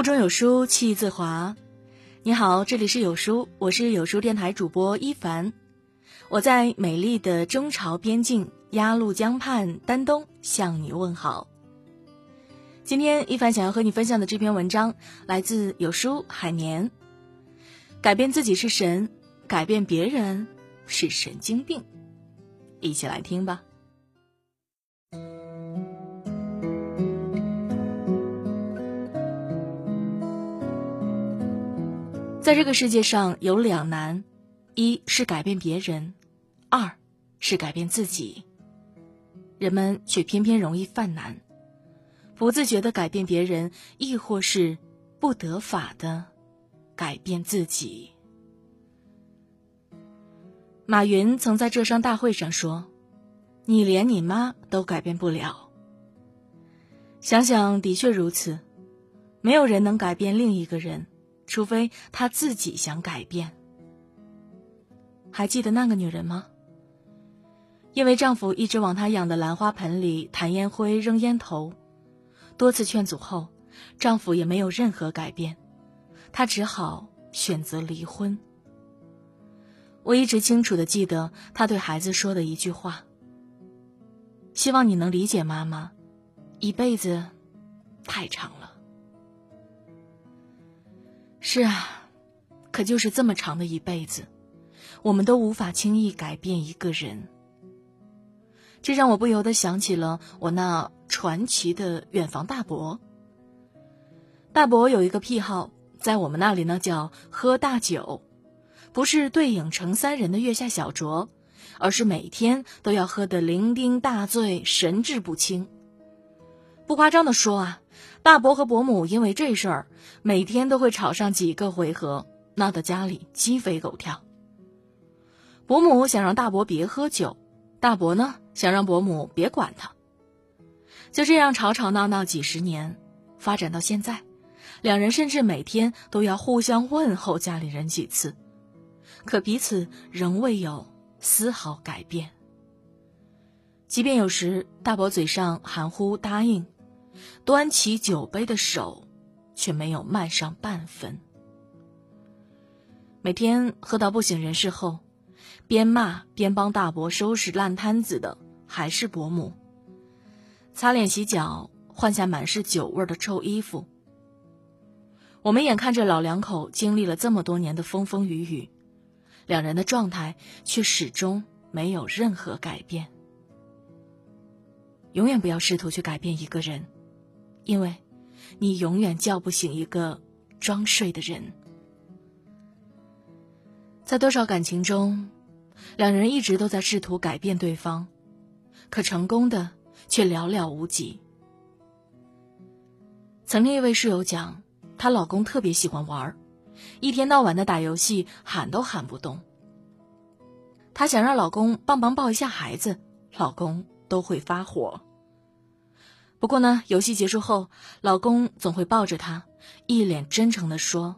腹中有书气自华。你好，这里是有书，我是有书电台主播一凡，我在美丽的中朝边境鸭绿江畔丹东向你问好。今天一凡想要和你分享的这篇文章来自有书海绵。改变自己是神，改变别人是神经病。一起来听吧。在这个世界上有两难，一是改变别人，二是改变自己。人们却偏偏容易犯难，不自觉的改变别人，亦或是不得法的改变自己。马云曾在浙商大会上说：“你连你妈都改变不了。”想想的确如此，没有人能改变另一个人。除非她自己想改变。还记得那个女人吗？因为丈夫一直往她养的兰花盆里弹烟灰、扔烟头，多次劝阻后，丈夫也没有任何改变，她只好选择离婚。我一直清楚的记得她对孩子说的一句话：“希望你能理解妈妈，一辈子太长了。”是啊，可就是这么长的一辈子，我们都无法轻易改变一个人。这让我不由得想起了我那传奇的远房大伯。大伯有一个癖好，在我们那里呢叫喝大酒，不是对影成三人的月下小酌，而是每天都要喝得酩酊大醉、神志不清。不夸张的说啊。大伯和伯母因为这事儿，每天都会吵上几个回合，闹得家里鸡飞狗跳。伯母想让大伯别喝酒，大伯呢想让伯母别管他。就这样吵吵闹闹几十年，发展到现在，两人甚至每天都要互相问候家里人几次，可彼此仍未有丝毫改变。即便有时大伯嘴上含糊答应。端起酒杯的手，却没有慢上半分。每天喝到不省人事后，边骂边帮大伯收拾烂摊子的还是伯母。擦脸洗脚，换下满是酒味的臭衣服。我们眼看着老两口经历了这么多年的风风雨雨，两人的状态却始终没有任何改变。永远不要试图去改变一个人。因为，你永远叫不醒一个装睡的人。在多少感情中，两人一直都在试图改变对方，可成功的却寥寥无几。曾经一位室友讲，她老公特别喜欢玩，一天到晚的打游戏，喊都喊不动。她想让老公帮忙抱一下孩子，老公都会发火。不过呢，游戏结束后，老公总会抱着她，一脸真诚的说：“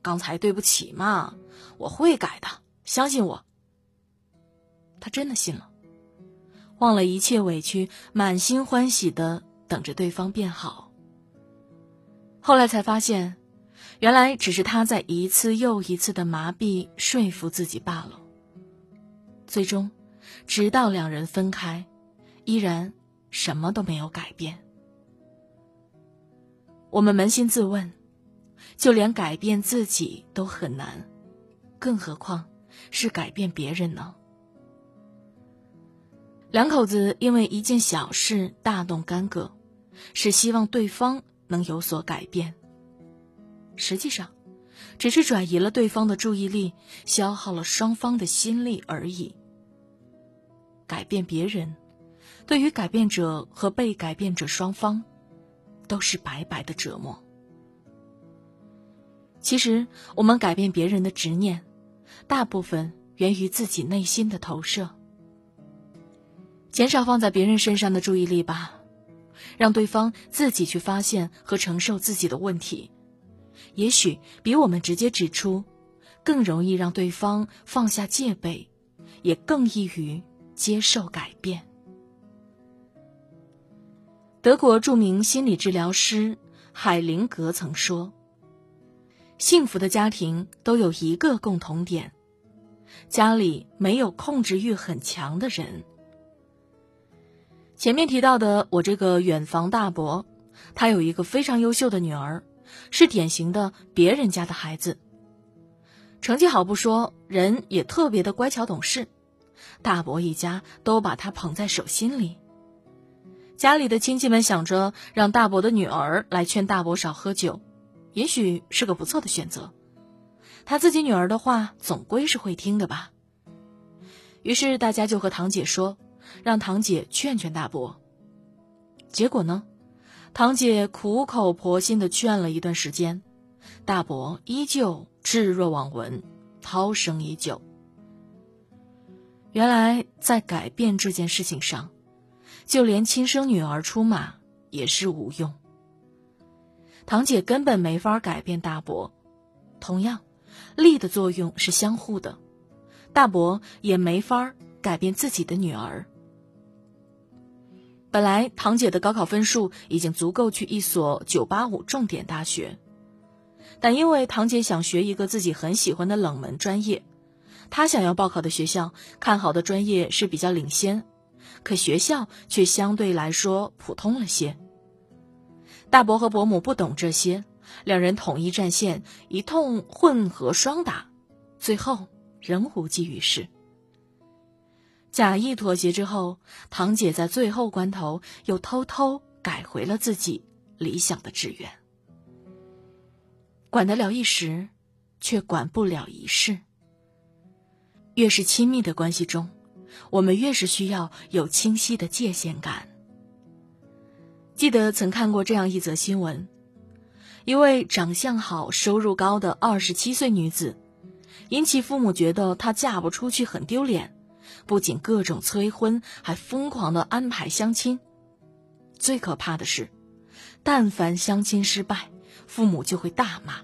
刚才对不起嘛，我会改的，相信我。”她真的信了，忘了一切委屈，满心欢喜的等着对方变好。后来才发现，原来只是他在一次又一次的麻痹说服自己罢了。最终，直到两人分开，依然。什么都没有改变。我们扪心自问，就连改变自己都很难，更何况是改变别人呢？两口子因为一件小事大动干戈，是希望对方能有所改变。实际上，只是转移了对方的注意力，消耗了双方的心力而已。改变别人。对于改变者和被改变者双方，都是白白的折磨。其实，我们改变别人的执念，大部分源于自己内心的投射。减少放在别人身上的注意力吧，让对方自己去发现和承受自己的问题，也许比我们直接指出，更容易让对方放下戒备，也更易于接受改变。德国著名心理治疗师海灵格曾说：“幸福的家庭都有一个共同点，家里没有控制欲很强的人。”前面提到的我这个远房大伯，他有一个非常优秀的女儿，是典型的别人家的孩子。成绩好不说，人也特别的乖巧懂事，大伯一家都把他捧在手心里。家里的亲戚们想着让大伯的女儿来劝大伯少喝酒，也许是个不错的选择。他自己女儿的话总归是会听的吧。于是大家就和堂姐说，让堂姐劝劝大伯。结果呢，堂姐苦口婆心的劝了一段时间，大伯依旧置若罔闻，涛声依旧。原来在改变这件事情上。就连亲生女儿出马也是无用，堂姐根本没法改变大伯，同样，力的作用是相互的，大伯也没法改变自己的女儿。本来堂姐的高考分数已经足够去一所九八五重点大学，但因为堂姐想学一个自己很喜欢的冷门专业，她想要报考的学校看好的专业是比较领先。可学校却相对来说普通了些。大伯和伯母不懂这些，两人统一战线，一通混合双打，最后仍无济于事。假意妥协之后，堂姐在最后关头又偷偷改回了自己理想的志愿。管得了一时，却管不了一世。越是亲密的关系中。我们越是需要有清晰的界限感。记得曾看过这样一则新闻：一位长相好、收入高的二十七岁女子，因其父母觉得她嫁不出去很丢脸，不仅各种催婚，还疯狂的安排相亲。最可怕的是，但凡相亲失败，父母就会大骂，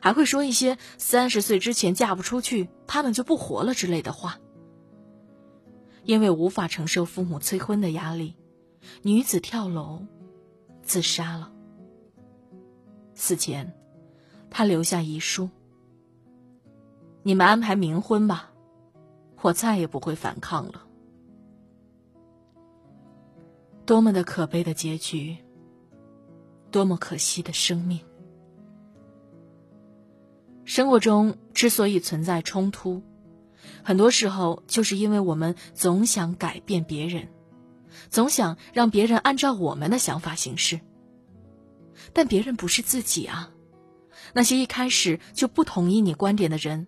还会说一些“三十岁之前嫁不出去，他们就不活了”之类的话。因为无法承受父母催婚的压力，女子跳楼自杀了。死前，她留下遗书：“你们安排冥婚吧，我再也不会反抗了。”多么的可悲的结局，多么可惜的生命。生活中之所以存在冲突。很多时候，就是因为我们总想改变别人，总想让别人按照我们的想法行事。但别人不是自己啊！那些一开始就不同意你观点的人，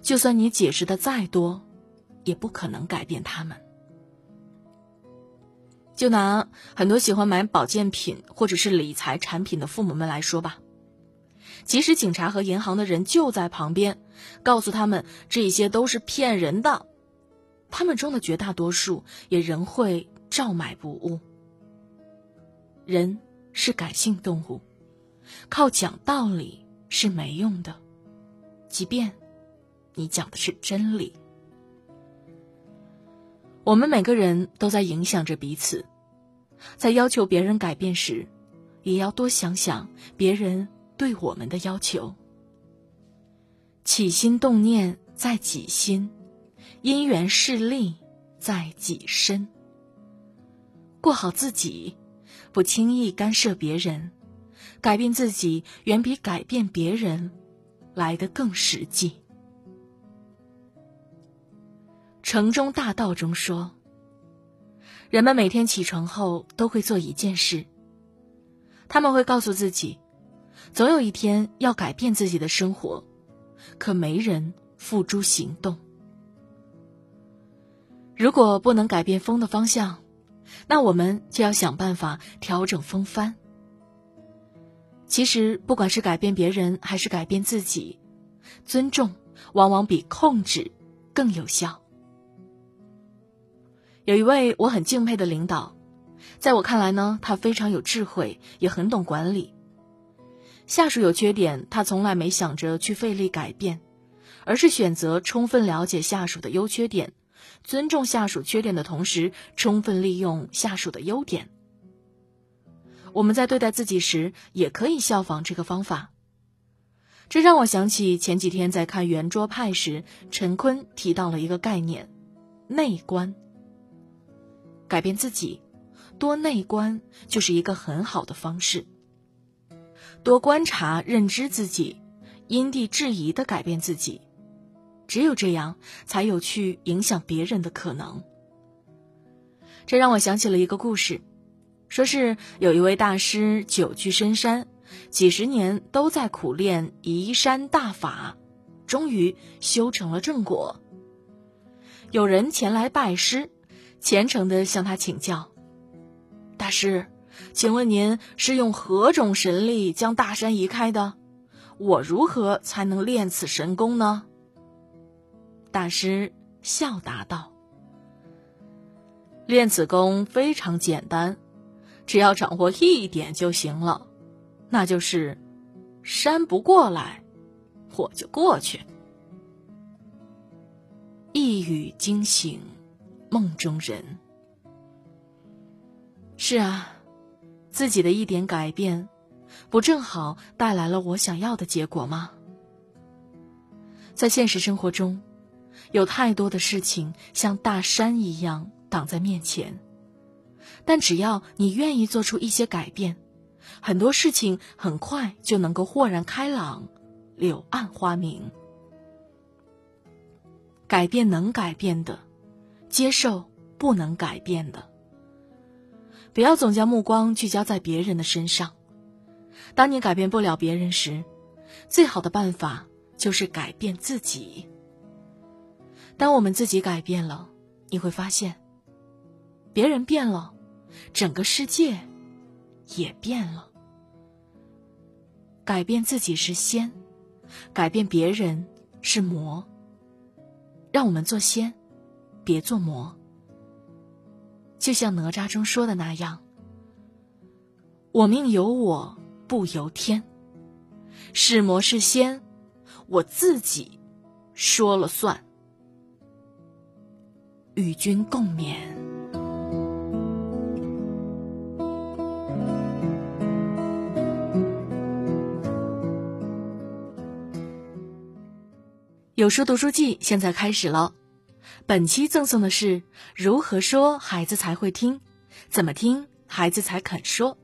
就算你解释的再多，也不可能改变他们。就拿很多喜欢买保健品或者是理财产品的父母们来说吧。即使警察和银行的人就在旁边，告诉他们这些都是骗人的，他们中的绝大多数也仍会照买不误。人是感性动物，靠讲道理是没用的，即便你讲的是真理。我们每个人都在影响着彼此，在要求别人改变时，也要多想想别人。对我们的要求，起心动念在己心，因缘势利在己身。过好自己，不轻易干涉别人，改变自己远比改变别人来得更实际。城中大道中说，人们每天起床后都会做一件事，他们会告诉自己。总有一天要改变自己的生活，可没人付诸行动。如果不能改变风的方向，那我们就要想办法调整风帆。其实，不管是改变别人还是改变自己，尊重往往比控制更有效。有一位我很敬佩的领导，在我看来呢，他非常有智慧，也很懂管理。下属有缺点，他从来没想着去费力改变，而是选择充分了解下属的优缺点，尊重下属缺点的同时，充分利用下属的优点。我们在对待自己时，也可以效仿这个方法。这让我想起前几天在看圆桌派时，陈坤提到了一个概念：内观。改变自己，多内观就是一个很好的方式。多观察、认知自己，因地制宜的改变自己，只有这样，才有去影响别人的可能。这让我想起了一个故事，说是有一位大师久居深山。几十年都在苦练移山大法，终于修成了正果。有人前来拜师，虔诚的向他请教：“大师，请问您是用何种神力将大山移开的？我如何才能练此神功呢？”大师笑答道：“练此功非常简单，只要掌握一点就行了。”那就是，山不过来，我就过去。一语惊醒梦中人。是啊，自己的一点改变，不正好带来了我想要的结果吗？在现实生活中，有太多的事情像大山一样挡在面前，但只要你愿意做出一些改变。很多事情很快就能够豁然开朗，柳暗花明。改变能改变的，接受不能改变的。不要总将目光聚焦在别人的身上。当你改变不了别人时，最好的办法就是改变自己。当我们自己改变了，你会发现，别人变了，整个世界。也变了。改变自己是仙，改变别人是魔。让我们做仙，别做魔。就像哪吒中说的那样：“我命由我不由天，是魔是仙，我自己说了算。”与君共勉。有书读书记现在开始了，本期赠送的是如何说孩子才会听，怎么听孩子才肯说。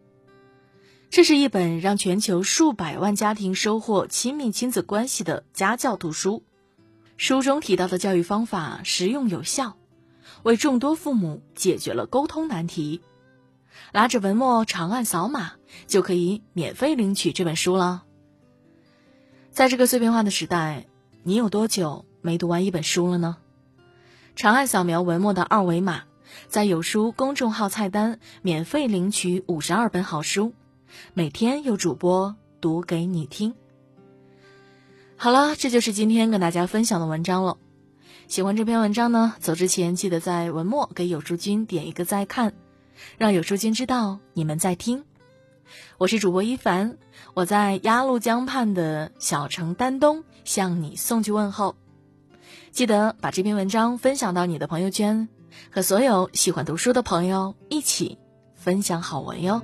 这是一本让全球数百万家庭收获亲密亲子关系的家教图书。书中提到的教育方法实用有效，为众多父母解决了沟通难题。拿着文末长按扫码，就可以免费领取这本书了。在这个碎片化的时代。你有多久没读完一本书了呢？长按扫描文末的二维码，在有书公众号菜单免费领取五十二本好书，每天有主播读给你听。好了，这就是今天跟大家分享的文章了。喜欢这篇文章呢，走之前记得在文末给有书君点一个再看，让有书君知道你们在听。我是主播一凡，我在鸭绿江畔的小城丹东向你送去问候。记得把这篇文章分享到你的朋友圈，和所有喜欢读书的朋友一起分享好文哟。